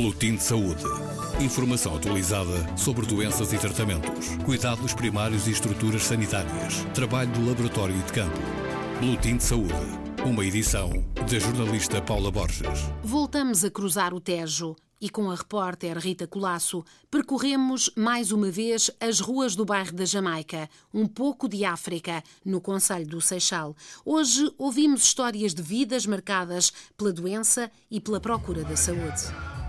Boletim de Saúde. Informação atualizada sobre doenças e tratamentos, cuidados primários e estruturas sanitárias, trabalho do laboratório e de campo. Boletim de Saúde. Uma edição da jornalista Paula Borges. Voltamos a cruzar o Tejo e com a repórter Rita Colasso percorremos mais uma vez as ruas do bairro da Jamaica, um pouco de África, no Conselho do Seixal. Hoje ouvimos histórias de vidas marcadas pela doença e pela procura da saúde.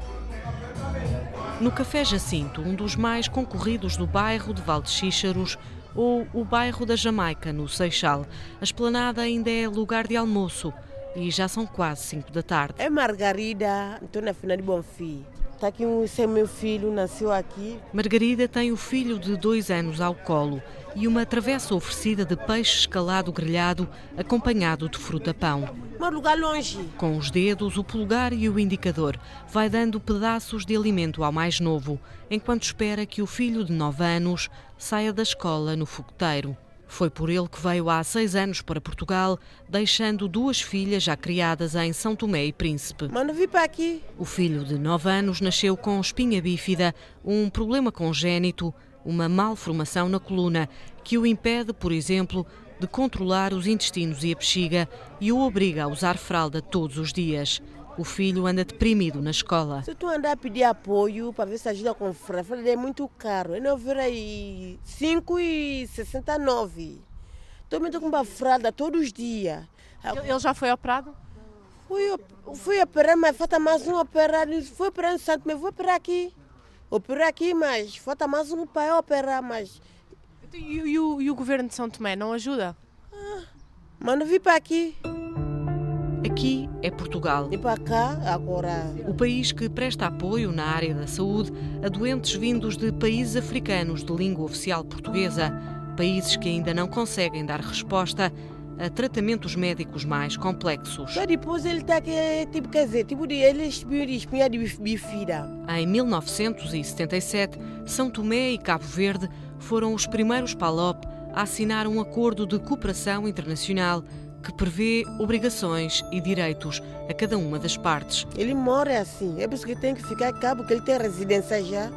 No Café Jacinto, um dos mais concorridos do bairro de Valdexíxaros, ou o bairro da Jamaica, no Seixal, a esplanada ainda é lugar de almoço e já são quase 5 da tarde. É Margarida, na final de Bonfim. Está aqui um, esse é meu filho, nasceu aqui. Margarida tem o filho de dois anos ao colo e uma travessa oferecida de peixe escalado grelhado, acompanhado de fruta-pão. Um lugar longe. Com os dedos, o polegar e o indicador, vai dando pedaços de alimento ao mais novo, enquanto espera que o filho de nove anos saia da escola no fogoteiro. Foi por ele que veio há seis anos para Portugal, deixando duas filhas já criadas em São Tomé e Príncipe. Mano, vi para aqui. O filho de nove anos nasceu com espinha bífida, um problema congénito, uma malformação na coluna, que o impede, por exemplo, de controlar os intestinos e a bexiga e o obriga a usar fralda todos os dias. O filho anda deprimido na escola. Se tu andar a pedir apoio para ver se ajuda com fralda, é muito caro. Eu não aí 5,69. Estou me com uma fralda todos os dias. Ele já foi operado? Fui, fui operar, mas falta mais um operar. Fui operar no Santo, mas vou operar aqui. Operar aqui, mas falta mais um para operar, mas... E, e, o, e o governo de São Tomé não ajuda? Ah, mas não vim para aqui. Aqui é Portugal. E para cá, agora. O país que presta apoio na área da saúde a doentes vindos de países africanos de língua oficial portuguesa, países que ainda não conseguem dar resposta a tratamentos médicos mais complexos. Depois ele está aqui, tipo, quer dizer, tipo, ele espinha de bifida. Em 1977, São Tomé e Cabo Verde foram os primeiros PALOP a assinar um acordo de cooperação internacional que prevê obrigações e direitos a cada uma das partes. Ele mora assim, é por isso que tem que ficar cá, porque ele tem residência já.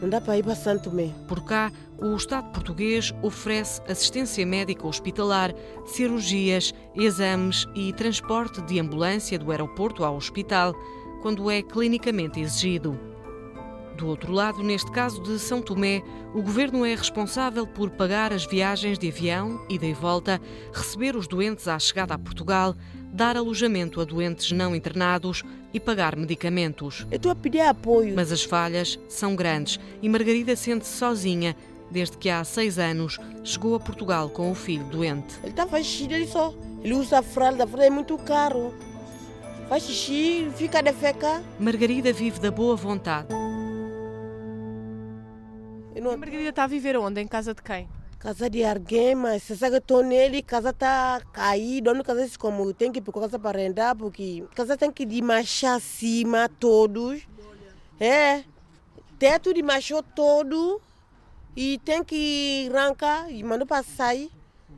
Não dá para ir para Santo Tomé. Por cá, o Estado português oferece assistência médica hospitalar, cirurgias, exames e transporte de ambulância do aeroporto ao hospital, quando é clinicamente exigido. Do outro lado, neste caso de São Tomé, o governo é responsável por pagar as viagens de avião, ida e volta, receber os doentes à chegada a Portugal, dar alojamento a doentes não internados e pagar medicamentos. Eu estou a pedir apoio. Mas as falhas são grandes e Margarida sente-se sozinha desde que há seis anos chegou a Portugal com o filho doente. Ele está faz xixi ele só. Ele usa a fralda, a fralda é muito caro. Faz xixi, fica de feca. Margarida vive da boa vontade. Não... A Margarida está a viver onde? Em casa de quem? Casa de alguém, mas você sabe que estou nele, casa está caída, não casa como tem que ir para casa para arrendar, porque casa tem que ir de marcha acima todos. É, teto de macho todo e tem que arrancar e mandar para sair.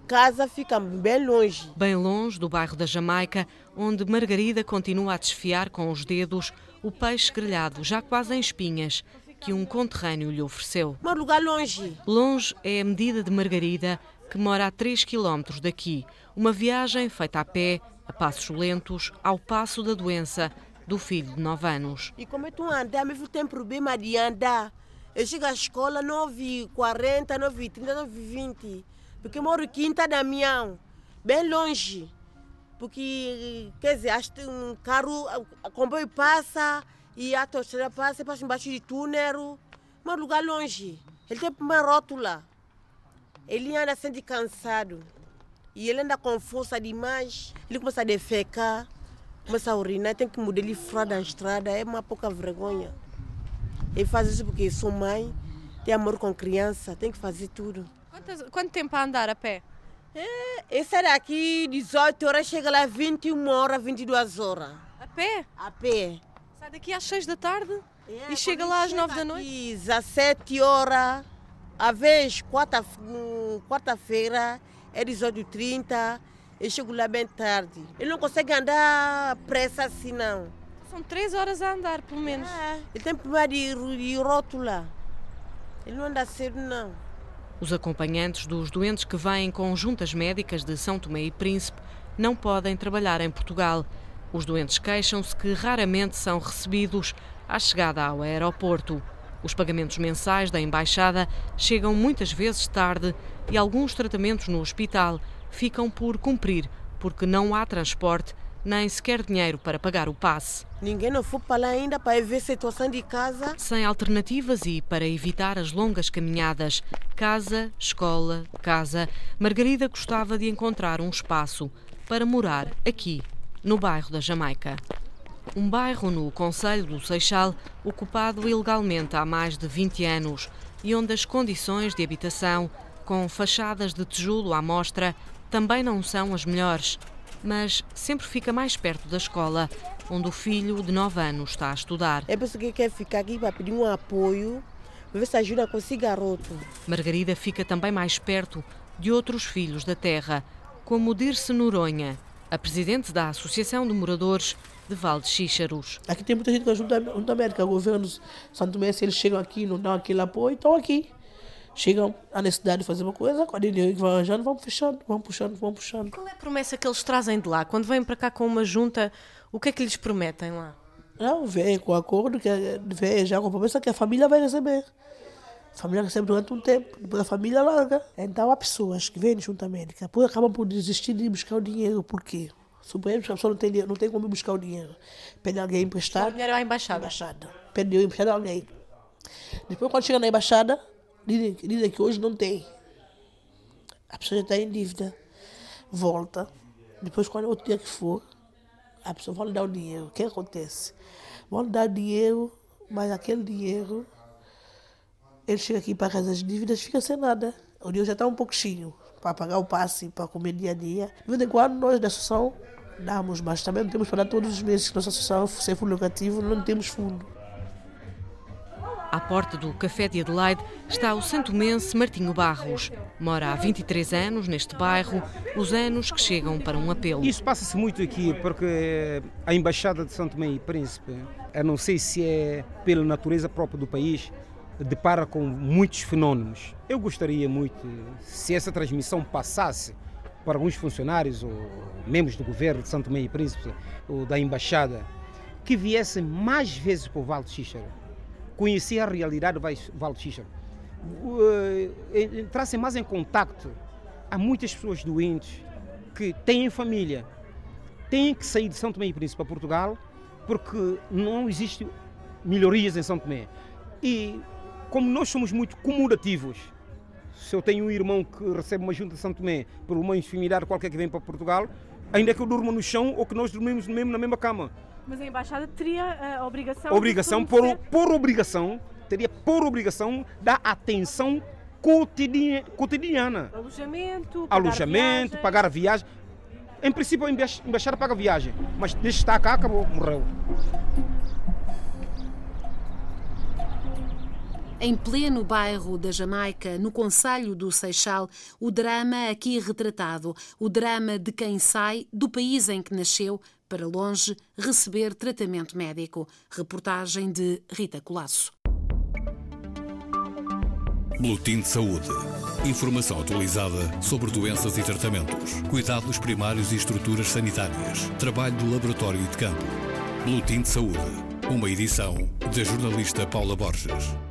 Casa fica bem longe. Bem longe do bairro da Jamaica, onde Margarida continua a desfiar com os dedos o peixe grelhado, já quase em espinhas, que um conterrâneo lhe ofereceu. Um lugar longe. Longe é a medida de Margarida, que mora a 3 quilómetros daqui. Uma viagem feita a pé, a passos lentos, ao passo da doença do filho de 9 anos. E como é tu andar, meu tem problema de andar. Eu chego à escola 9h40, 9h30, 9h20. Porque moro Quinta Damião, bem longe. Porque, quer dizer, acho que um carro, o comboio passa, e a torcida passa, passa embaixo de túnel, mas lugar longe. Ele tem uma rótula. Ele anda sendo cansado. E ele anda com força demais. Ele começa a defecar, começa a urinar, tem que mudar ele fora da estrada. É uma pouca vergonha. Ele faz isso porque sou mãe, tem amor com criança, tem que fazer tudo. Quantas, quanto tempo a andar a pé? É, esse daqui 18 horas, chega lá 21 horas, 22 horas. A pé? A pé. Daqui às 6 da tarde é, e chega lá às 9 da noite? 17 horas, a vez quarta-feira quarta é 18h30, eu chego lá bem tarde. Ele não consegue andar pressa assim não. São três horas a andar, pelo menos. É, ele tem problema de, de rótula. Ele não anda cedo, não. Os acompanhantes dos doentes que vêm com juntas médicas de São Tomé e Príncipe não podem trabalhar em Portugal. Os doentes queixam-se que raramente são recebidos à chegada ao aeroporto. Os pagamentos mensais da embaixada chegam muitas vezes tarde e alguns tratamentos no hospital ficam por cumprir porque não há transporte nem sequer dinheiro para pagar o passe. Ninguém não foi para lá ainda para ver a situação de casa. Sem alternativas e para evitar as longas caminhadas, casa, escola, casa, Margarida gostava de encontrar um espaço para morar aqui, no bairro da Jamaica. Um bairro no Conselho do Seixal, ocupado ilegalmente há mais de 20 anos e onde as condições de habitação, com fachadas de tijolo à mostra, também não são as melhores, mas sempre fica mais perto da escola, onde o filho de 9 anos está a estudar. É por isso que quer ficar aqui para pedir um apoio, para ver se ajuda com esse garoto. Margarida fica também mais perto de outros filhos da terra, como Dirce Noronha, a presidente da Associação de Moradores de Val de Xíxaros. Aqui tem muita gente que ajuda a América, o governo Santo Messi, eles chegam aqui, não dão aquele apoio, estão aqui. Chegam à necessidade de fazer uma coisa, quando ele vai arranjando, vão fechando, vão puxando, vão puxando. Qual é a promessa que eles trazem de lá? Quando vêm para cá com uma junta, o que é que lhes prometem lá? Não, vem com acordo, que vem já com a promessa que a família vai receber. A família recebe durante um tempo, depois a família larga. Então há pessoas que vêm à América, depois acabam por desistir de buscar o dinheiro. Por quê? Suponhamos que a pessoa não tem, não tem como buscar o dinheiro. Pede alguém emprestado. O dinheiro é à embaixada. embaixada. Pede emprestado a alguém. Depois, quando chega na embaixada, dizem, dizem que hoje não tem. A pessoa já está em dívida. Volta. Depois, quando outro dia que for, a pessoa vai lhe dar o dinheiro. O que acontece? Vão lhe dar dinheiro, mas aquele dinheiro, ele chega aqui para as dívidas fica sem nada. O dinheiro já está um pouco cheio para pagar o passe, para comer dia a dia. De vez em quando, nós da associação damos, mas também não temos para dar todos os meses que nossa associação, sem fundo lucrativo, não temos fundo. À porta do Café de Adelaide está o santomense Martinho Barros. Mora há 23 anos neste bairro, os anos que chegam para um apelo. Isso passa-se muito aqui porque a Embaixada de Santo Tomé e Príncipe, eu não sei se é pela natureza própria do país, depara com muitos fenómenos. Eu gostaria muito se essa transmissão passasse para alguns funcionários ou membros do governo de Santo Tomé e Príncipe ou da Embaixada, que viessem mais vezes para o Vale Xíxaro conhecer a realidade do Vale do Xíxaro, entrassem mais em contato. Há muitas pessoas doentes que têm família, têm que sair de São Tomé e Príncipe para Portugal porque não existe melhorias em São Tomé. E como nós somos muito comodativos, se eu tenho um irmão que recebe uma junta de São Tomé por uma enfermidade qualquer que vem para Portugal, ainda que eu durma no chão ou que nós dormimos mesmo na mesma cama. Mas a embaixada teria a obrigação. Obrigação, por, por obrigação, teria por obrigação da atenção cotidiana. Alojamento, pagar Alojamento, viagem. pagar a viagem. Em princípio, a embaixada paga a viagem, mas desde estar cá, acabou, morreu. Em pleno bairro da Jamaica, no Conselho do Seixal, o drama aqui retratado, o drama de quem sai do país em que nasceu para longe receber tratamento médico. Reportagem de Rita Colasso. Boletim de Saúde. Informação atualizada sobre doenças e tratamentos, cuidados primários e estruturas sanitárias, trabalho do laboratório e de campo. Boletim de Saúde. Uma edição da jornalista Paula Borges.